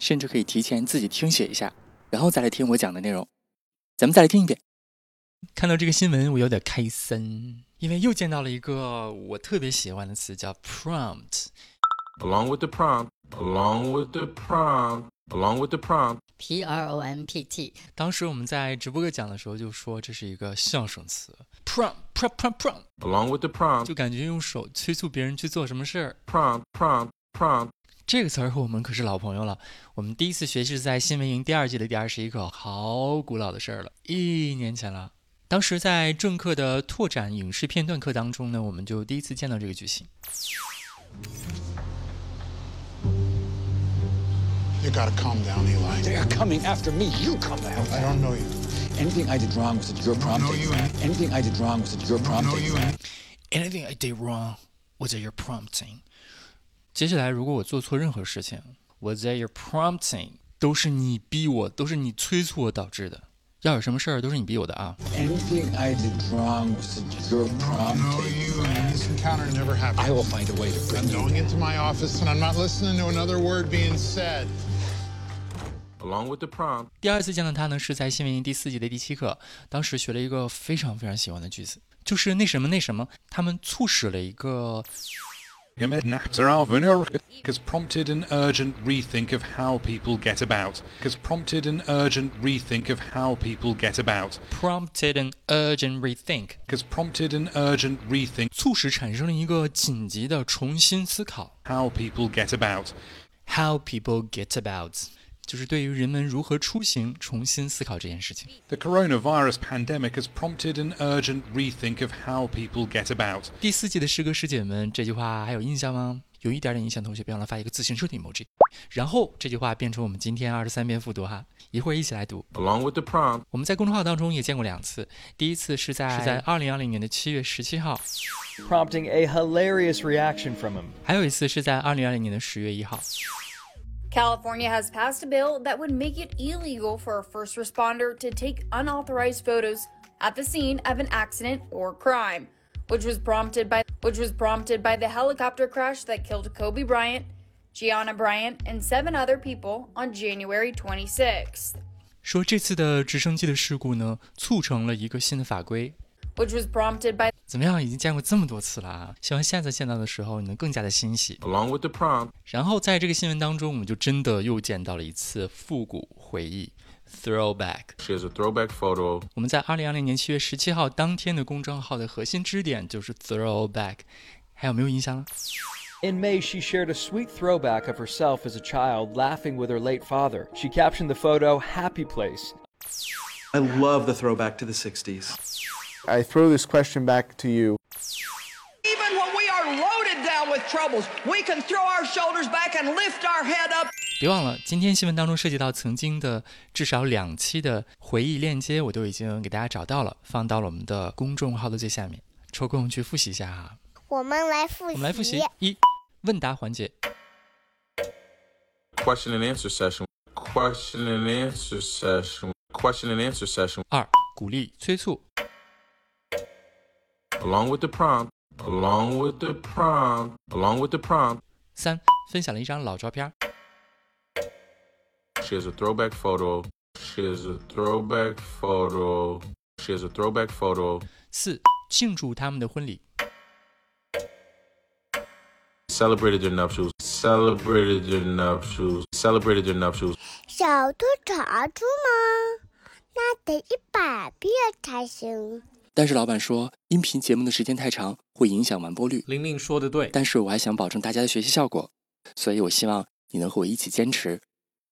甚至可以提前自己听写一下，然后再来听我讲的内容。咱们再来听一遍。看到这个新闻，我有点开森，因为又见到了一个我特别喜欢的词，叫 prompt。Along with the prompt, along with the prompt, along with the prompt, P R O M P T。当时我们在直播课讲的时候就说这是一个象声词，prompt, prompt, prompt, prompt。Along with the prompt，就感觉用手催促别人去做什么事儿。Prompt, prompt, prompt。这个词儿和我们可是老朋友了。我们第一次学是在新闻营第二季的第二十一课，好古老的事儿了，一年前了。当时在正课的拓展影视片段课当中呢，我们就第一次见到这个句型。You gotta calm down, Eli. They are coming after me. You calm the hell down. I don't know you. Anything I did wrong was at your prompting. you ain't. Anything I did wrong was at your prompting. you ain't. Anything I did wrong was at your prompting. 接下来，如果我做错任何事情，was that your prompting，都是你逼我，都是你催促我导致的。要有什么事儿，都是你逼我的啊。Anything I did wrong was your No, prompting. you ain't. This encounter never happened. I will find a way to I'm bring you. going into my office and I'm not listening to another word being said. Along with the prompt，第二次见到他呢，是在新闻营第四集的第七课，当时学了一个非常非常喜欢的句子，就是那什么那什么，他们促使了一个 has prompted an urgent rethink of how people get about. Has prompted an urgent rethink of how people get about. prompted an urgent rethink， Has prompted an urgent rethink 促使产生了一个紧急的重新思考 how people get about. how people get about， 就是对于人们如何出行重新思考这件事情。The coronavirus pandemic has prompted an urgent rethink of how people get about. 第四季的师哥师姐们，这句话还有印象吗？有一点点印象，同学别忘了发一个自行车的 emoji。然后这句话变成我们今天二十三遍复读哈，一会儿一起来读。along with the prompt，我们在公众号当中也见过两次，第一次是在是在二零二零年的七月十七号，prompting a hilarious reaction from him. 还有一次是在二零二零年的十月一号。California has passed a bill that would make it illegal for a first responder to take unauthorized photos at the scene of an accident or crime, which was prompted by which was prompted by the helicopter crash that killed Kobe Bryant, Gianna Bryant, and seven other people on January 26th. 说这次的直升机的事故呢，促成了一个新的法规。 Which was prompted by 怎么样？已经见过这么多次了啊！希望下次见到的时候，你能更加的欣喜。 along with the prompt，然后在这个新闻当中，我们就真的又见到了一次复古回忆 （throwback）。 shares a throwback photo 我们在二零二零年七月十七号当天的公众号的核心支点就是 throwback，还有没有印象了？ In May, she shared a sweet throwback of herself as a child laughing with her late father. She captioned the photo, Happy Place. I love the throwback to the 60s. I throw this question back to you. Even when we are loaded down with troubles, we can throw our shoulders back and lift our head up. 别忘了，今天新闻当中涉及到曾经的至少两期的回忆链接，我都已经给大家找到了，放到了我们的公众号的最下面，抽空去复习一下哈。我们来复习。我们来复习一问答环节，question and answer session question and answer session question and answer session 二鼓励催促，along with the prompt along with the prompt along with the prompt 三分享了一张老照片， shares a throwback photo shares a throwback photo shares a throwback photo 四庆祝他们的婚礼， celebrated their nuptials celebrated their nuptials celebrated their nuptials 小兔查出吗？那得一百遍才行。 但是老板说，音频节目的时间太长，会影响完播率。玲玲说的对，但是我还想保证大家的学习效果，所以我希望你能和我一起坚持，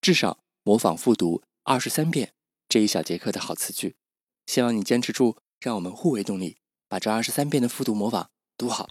至少模仿复读二十三遍这一小节课的好词句。希望你坚持住，让我们互为动力，把这二十三遍的复读模仿读好。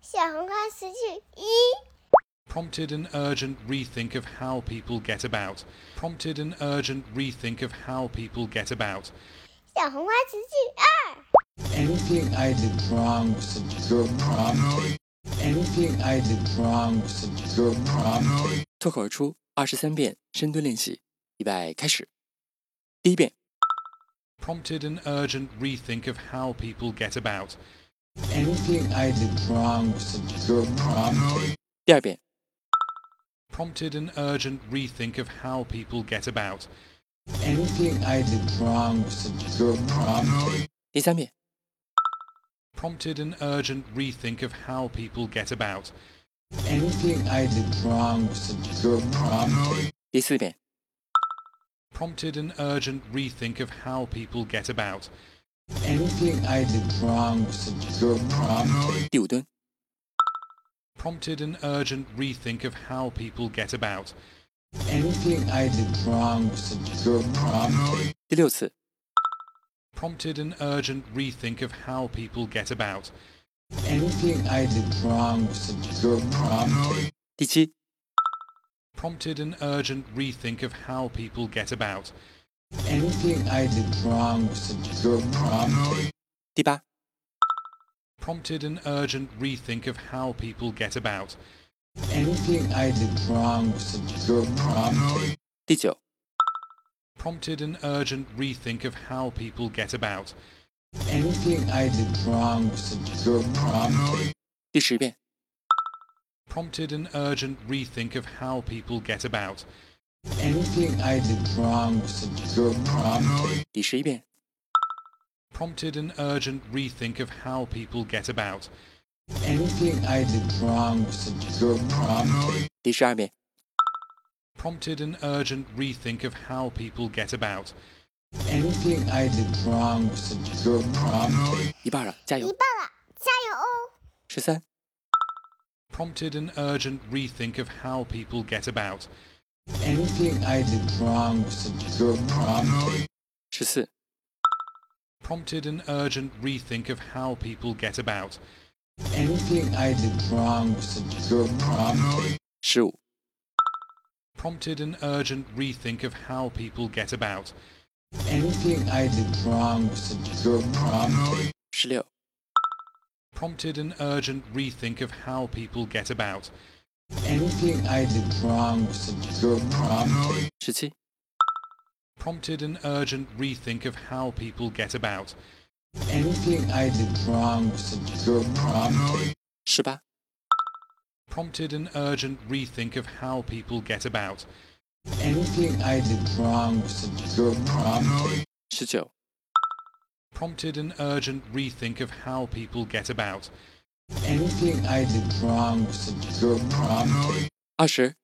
小红花词句一 prompted an urgent rethink of how people get about, prompted an urgent rethink of how people get about. 小红花词句二， Anything I did wrong was a good prompting. Anything I did wrong was a good prompting. 脱口而出二十三遍深蹲练习，预备开始。第一遍， prompted an urgent rethink of how people get about, Anything I did wrong was a good prompting. 第二遍， prompted an urgent rethink of how people get about, Anything I did wrong was a good prompting. 第三遍， prompted an urgent rethink of how people get about, Anything I did wrong was a good prompting. 第四遍， prompted an urgent rethink of how people get about, Anything I did wrong was a good prompting. 第五蹲， prompted an urgent rethink of how people get about, Anything I did wrong was a good prompting. 第六次， prompted an urgent rethink of how people get about, Anything I did wrong was a good prompting. 第七， prompted an urgent rethink of how people get about, Anything I did wrong was a good prompting. 第八， prompted an urgent rethink of how people get about, Anything I did wrong was a good prompting. 第九， prompted an urgent rethink of how people get about, Anything I did wrong was a good prompting. 第十遍， prompted an urgent rethink of how people get about, Anything I did wrong was a good prompting. 第十一遍， prompted an urgent rethink of how people get about, Anything I did wrong was a good prompting. 第十二遍， prompted an urgent rethink of how people get about, Anything I did wrong was a good prompting. 一半了，加一油！半了，加油哦！十三、 prompted an urgent rethink of how people get about, Anything I did wrong was a good prompting. 十四、 prompted an urgent rethink of how people get about, Anything I did wrong was your prompting. Sure. Prompted an urgent rethink of how people get about. Anything I did wrong was your prompting. Шлё. Prompted an urgent rethink of how people get about. Anything I did wrong was your prompting. Prompted an urgent rethink of how people get about. Anything I did wrong was a girl prompted. Prompted an urgent rethink of how people get about. Anything I did wrong was a girl prompted. Prompted an urgent rethink of how people get about. Anything I did wrong was. Usher.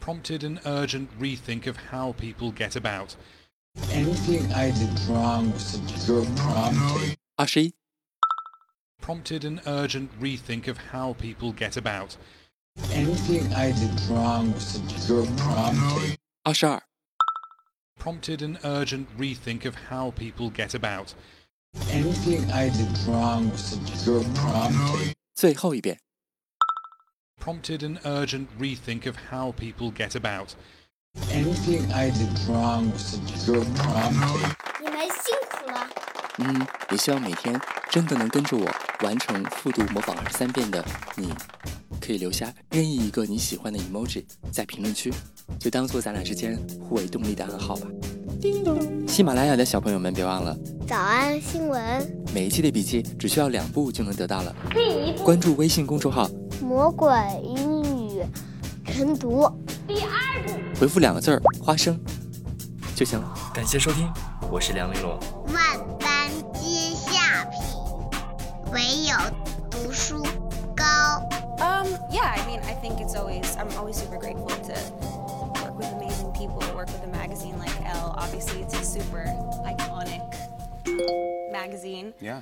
Prompted an urgent rethink of how people get about. Anything I did wrong was a good prompting. 二十一、 prompted an urgent rethink of how people get about, Anything I did wrong was a good prompting. 二十二、 prompted an urgent rethink of how people get about, Anything I did wrong was a good prompting. 最后一遍。 prompted an urgent rethink of how people get about, Anything I did wrong was a good prompting. 你们辛苦了。嗯，也希望每天真的能跟着我完成复读模仿二十三遍的你，可以留下任意一个你喜欢的 emoji 在评论区，就当做咱俩之间互为动力的暗号吧。叮咚！喜马拉雅的小朋友们别忘了，早安新闻，每一期的笔记只需要两步就能得到了。第一步，关注微信公众号，魔鬼英语晨读。第二步，回复两个字儿“花生”就行了。感谢收听，我是梁玲珑。万般皆下品，唯有读书高。 Um, yeah, I mean, I think it's always, I'm always super grateful to work with amazing people, work with a magazine like Elle. Obviously, it's a super iconic magazine. Yeah.